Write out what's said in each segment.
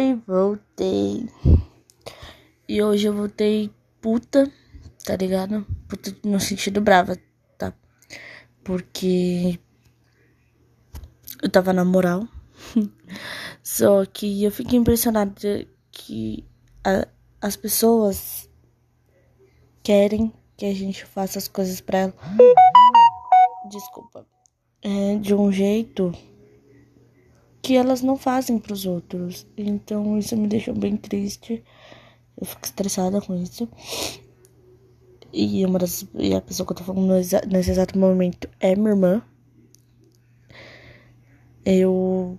Oi, voltei. E hoje eu voltei puta, tá ligado? Puta no sentido brava, tá? Porque eu tava na moral. Só que eu fiquei impressionada que a, as pessoas querem que a gente faça as coisas pra ela. Desculpa. É, de um jeito que elas não fazem para os outros. Então isso me deixou bem triste. Eu fico estressada com isso. E uma das e a pessoa que eu tô falando nesse exato momento é minha irmã. Eu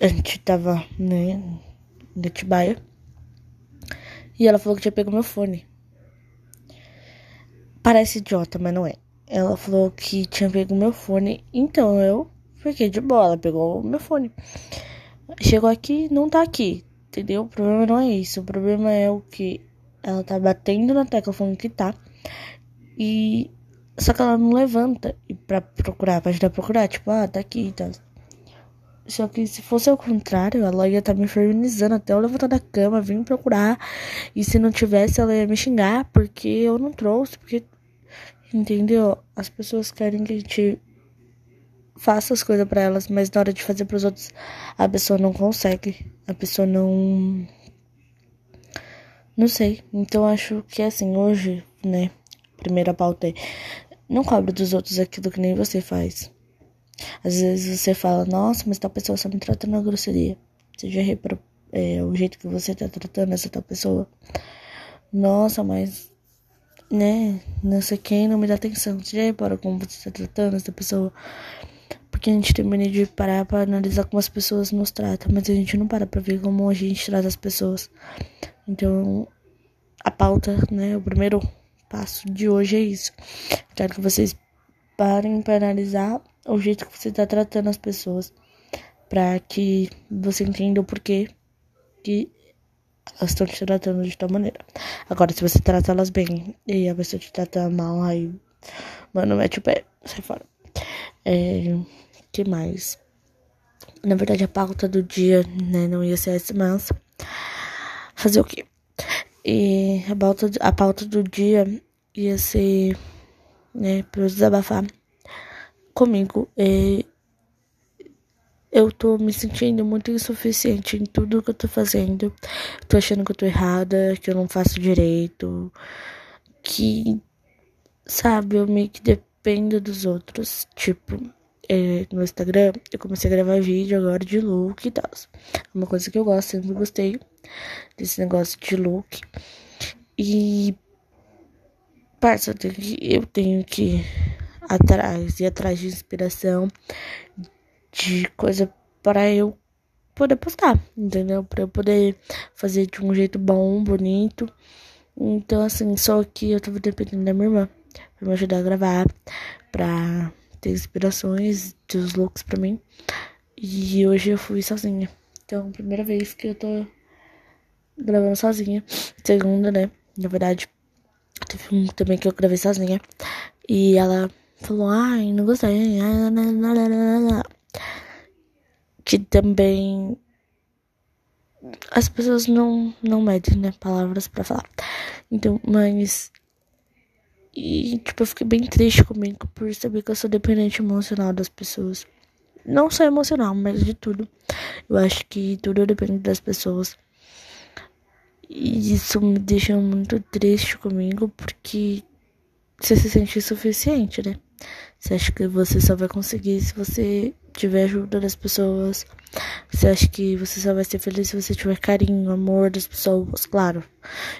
a gente tava, né, na Tibaia. E ela falou que tinha pego meu fone. Parece idiota, mas não é. Ela falou que tinha pego meu fone. Então eu Fiquei de bola, pegou o meu fone. Chegou aqui, não tá aqui, entendeu? O problema não é isso. O problema é o que ela tá batendo na tecla falando que tá. E. Só que ela não levanta e pra procurar, pra ajudar a procurar, tipo, ah, tá aqui e tá. Só que se fosse ao contrário, ela ia estar tá me infernizando até eu levantar da cama, vir procurar. E se não tivesse, ela ia me xingar porque eu não trouxe, porque. Entendeu? As pessoas querem que a gente faça as coisas para elas, mas na hora de fazer para os outros, a pessoa não consegue. A pessoa não. Não sei. Então acho que assim, hoje, né? Primeira pauta é. Não cobra dos outros aquilo que nem você faz. Às vezes você fala, nossa, mas tal pessoa só me trata na grosseria. Você já reparou é, o jeito que você tá tratando essa tal pessoa? Nossa, mas. Né? Não sei quem não me dá atenção. Você já como você tá tratando essa pessoa? Porque a gente tem mania de parar para analisar como as pessoas nos tratam, mas a gente não para pra ver como a gente trata as pessoas. Então, a pauta, né, o primeiro passo de hoje é isso. Quero que vocês parem para analisar o jeito que você tá tratando as pessoas, para que você entenda o porquê que elas estão te tratando de tal maneira. Agora, se você trata elas bem e a pessoa te trata mal, aí, mano, mete o pé, sai fora. É, que mais? Na verdade, a pauta do dia, né, não ia ser essa, mas fazer o quê? E a pauta, a pauta do dia ia ser, né, pra eu desabafar comigo. E eu tô me sentindo muito insuficiente em tudo que eu tô fazendo. Tô achando que eu tô errada, que eu não faço direito, que, sabe, eu meio que dependo dos outros. Tipo, é, no Instagram, eu comecei a gravar vídeo agora de look e tal. Uma coisa que eu gosto, sempre gostei desse negócio de look. E, parça, eu tenho que, eu tenho que atrás, ir atrás de inspiração, de coisa para eu poder postar, entendeu? Para eu poder fazer de um jeito bom, bonito. Então, assim, só que eu tava dependendo da minha irmã pra me ajudar a gravar, pra ter inspirações dos looks pra mim. E hoje eu fui sozinha. Então, primeira vez que eu tô gravando sozinha. Segunda, né? Na verdade, teve um também que eu gravei sozinha. E ela falou, ai, não gostei. Que também as pessoas não, não medem, né, palavras para falar. Então, mas e, tipo, eu fiquei bem triste comigo por saber que eu sou dependente emocional das pessoas. Não só emocional, mas de tudo. Eu acho que tudo depende das pessoas. E isso me deixa muito triste comigo, porque você se sente insuficiente, né? Você acha que você só vai conseguir se você tiver ajuda das pessoas. Você acha que você só vai ser feliz se você tiver carinho, amor das pessoas. Claro,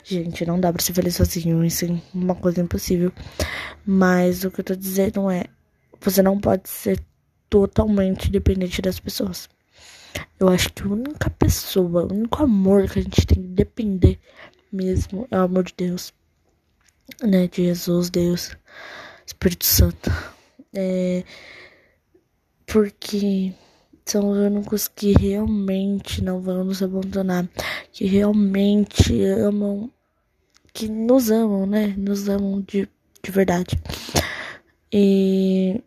gente, não dá pra ser feliz sozinho. Isso é uma coisa impossível. Mas o que eu tô dizendo é: você não pode ser totalmente dependente das pessoas. Eu acho que a única pessoa, o único amor que a gente tem que depender mesmo é o amor de Deus, né? De Jesus, Deus, Espírito Santo. É, porque são os únicos que realmente não vão nos abandonar, que realmente amam, que nos amam, né? Nos amam de, de verdade. E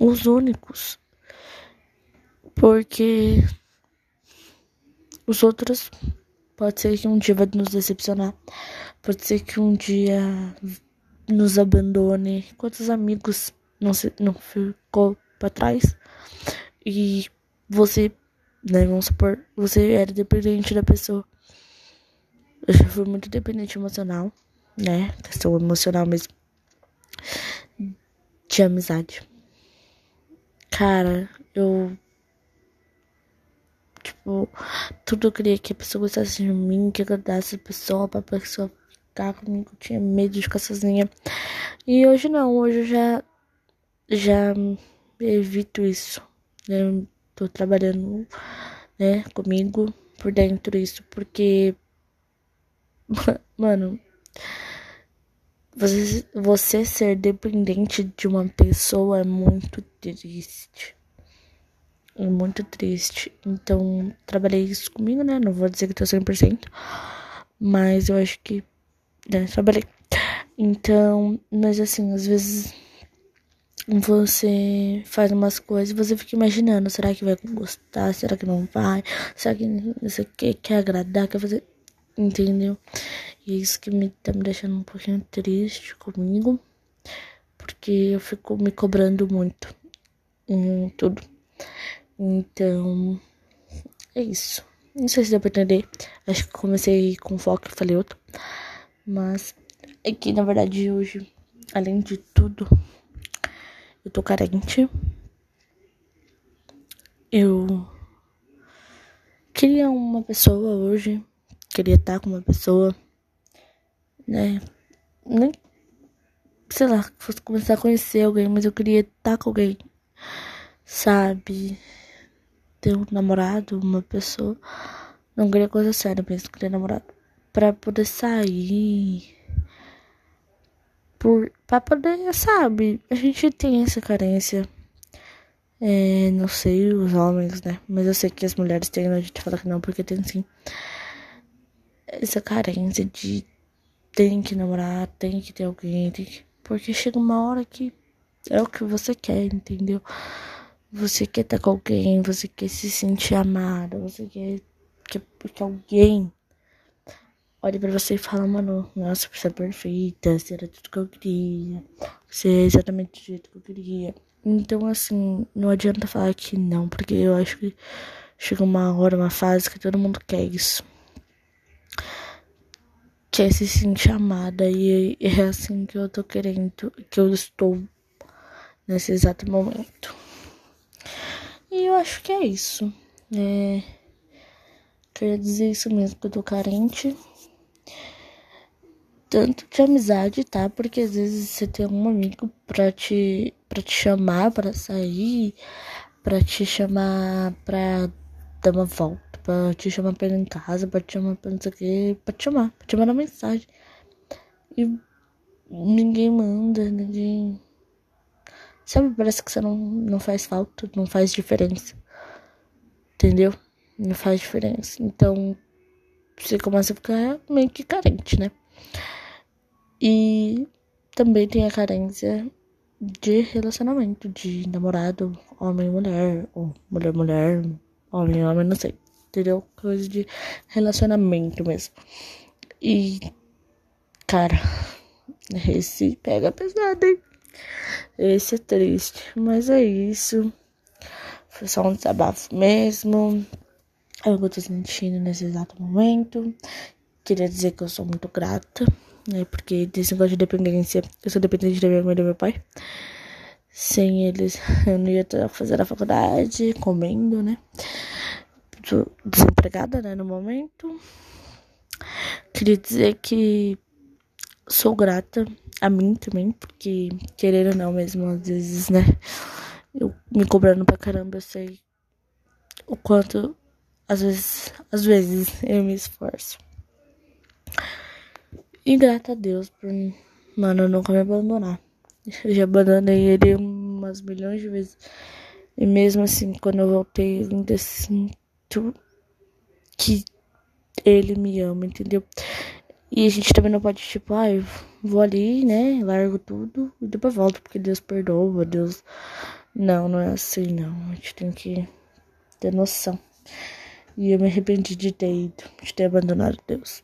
os únicos, porque os outros pode ser que um dia vai nos decepcionar. Pode ser que um dia nos abandone. Quantos amigos não, se, não ficou para trás? E você, né, vamos supor, você era dependente da pessoa. Eu já fui muito dependente emocional, né? Questão emocional mesmo. De amizade. Cara, eu Tipo, tudo eu queria que a pessoa gostasse de mim, que agradasse a pessoa, pra pessoa ficar comigo. Eu tinha medo de ficar sozinha. E hoje não, hoje eu já, já evito isso. Eu tô trabalhando, né, comigo por dentro isso, porque, mano, você, você ser dependente de uma pessoa é muito triste muito triste. Então, trabalhei isso comigo, né? Não vou dizer que tô 100%, mas eu acho que, né, trabalhei. Então, mas assim, às vezes você faz umas coisas e você fica imaginando, será que vai gostar? Será que não vai? Será que você quer, quer agradar, quer fazer, entendeu? E é isso que me tá me deixando um pouquinho triste comigo, porque eu fico me cobrando muito em tudo. Então, é isso. Não sei se deu pra entender. Acho que comecei com foco e falei outro. Mas é que na verdade hoje, além de tudo, eu tô carente. Eu queria uma pessoa hoje. Queria estar com uma pessoa, né? Nem, sei lá, fosse começar a conhecer alguém, mas eu queria estar com alguém, sabe? ter um namorado, uma pessoa. Não queria coisa séria mesmo, queria namorado. Pra poder sair. Por, pra poder, sabe? A gente tem essa carência. É, não sei os homens, né? Mas eu sei que as mulheres têm, a gente fala que não, porque tem sim. Essa carência de tem que namorar, tem que ter alguém, tem que... porque chega uma hora que é o que você quer, entendeu? Você quer estar com alguém, você quer se sentir amada, você quer que, que alguém olhe pra você e fala, mano, nossa, você é perfeita, você era tudo que eu queria, você é exatamente do jeito que eu queria. Então, assim, não adianta falar que não, porque eu acho que chega uma hora, uma fase que todo mundo quer isso. Quer se sentir amada, e é assim que eu tô querendo, que eu estou nesse exato momento. E eu acho que é isso. É... Queria dizer isso mesmo, que eu tô carente. Tanto de amizade, tá? Porque às vezes você tem um amigo pra te, pra te chamar pra sair, pra te chamar pra dar uma volta, pra te chamar pra ir em casa, pra te chamar pra não sei o que, pra te chamar, pra te mandar mensagem. E ninguém manda, ninguém Sabe, parece que você não, não faz falta, não faz diferença. Entendeu? Não faz diferença. Então, você começa a ficar meio que carente, né? E também tem a carência de relacionamento, de namorado, homem mulher, ou mulher mulher, homem homem, não sei. Entendeu? Coisa de relacionamento mesmo. E, cara, esse pega pesado, hein? Esse é triste, mas é isso. Foi só um desabafo mesmo. É o que eu tô sentindo nesse exato momento. Queria dizer que eu sou muito grata, né? Porque desse negócio de dependência, eu sou dependente da minha mãe e do meu pai. Sem eles, eu não ia estar fazendo a faculdade, comendo, né? Tô desempregada, né, no momento. Queria dizer que sou grata a mim também, porque querendo ou não mesmo, às vezes, né? Eu me cobrando pra caramba, eu sei o quanto às vezes, às vezes eu me esforço. E grata a Deus por, mano, nunca me abandonar. Eu já abandonei ele umas milhões de vezes. E mesmo assim, quando eu voltei, eu ainda sinto que ele me ama, entendeu? E a gente também não pode, tipo, ah, eu vou ali, né? Largo tudo e depois volto, porque Deus perdoa, Deus. Não, não é assim, não. A gente tem que ter noção. E eu me arrependi de ter ido, de ter abandonado Deus.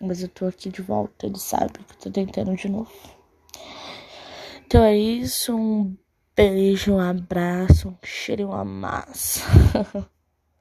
Mas eu tô aqui de volta, ele sabe que eu tô tentando de novo. Então é isso, um beijo, um abraço, um cheiro e uma massa.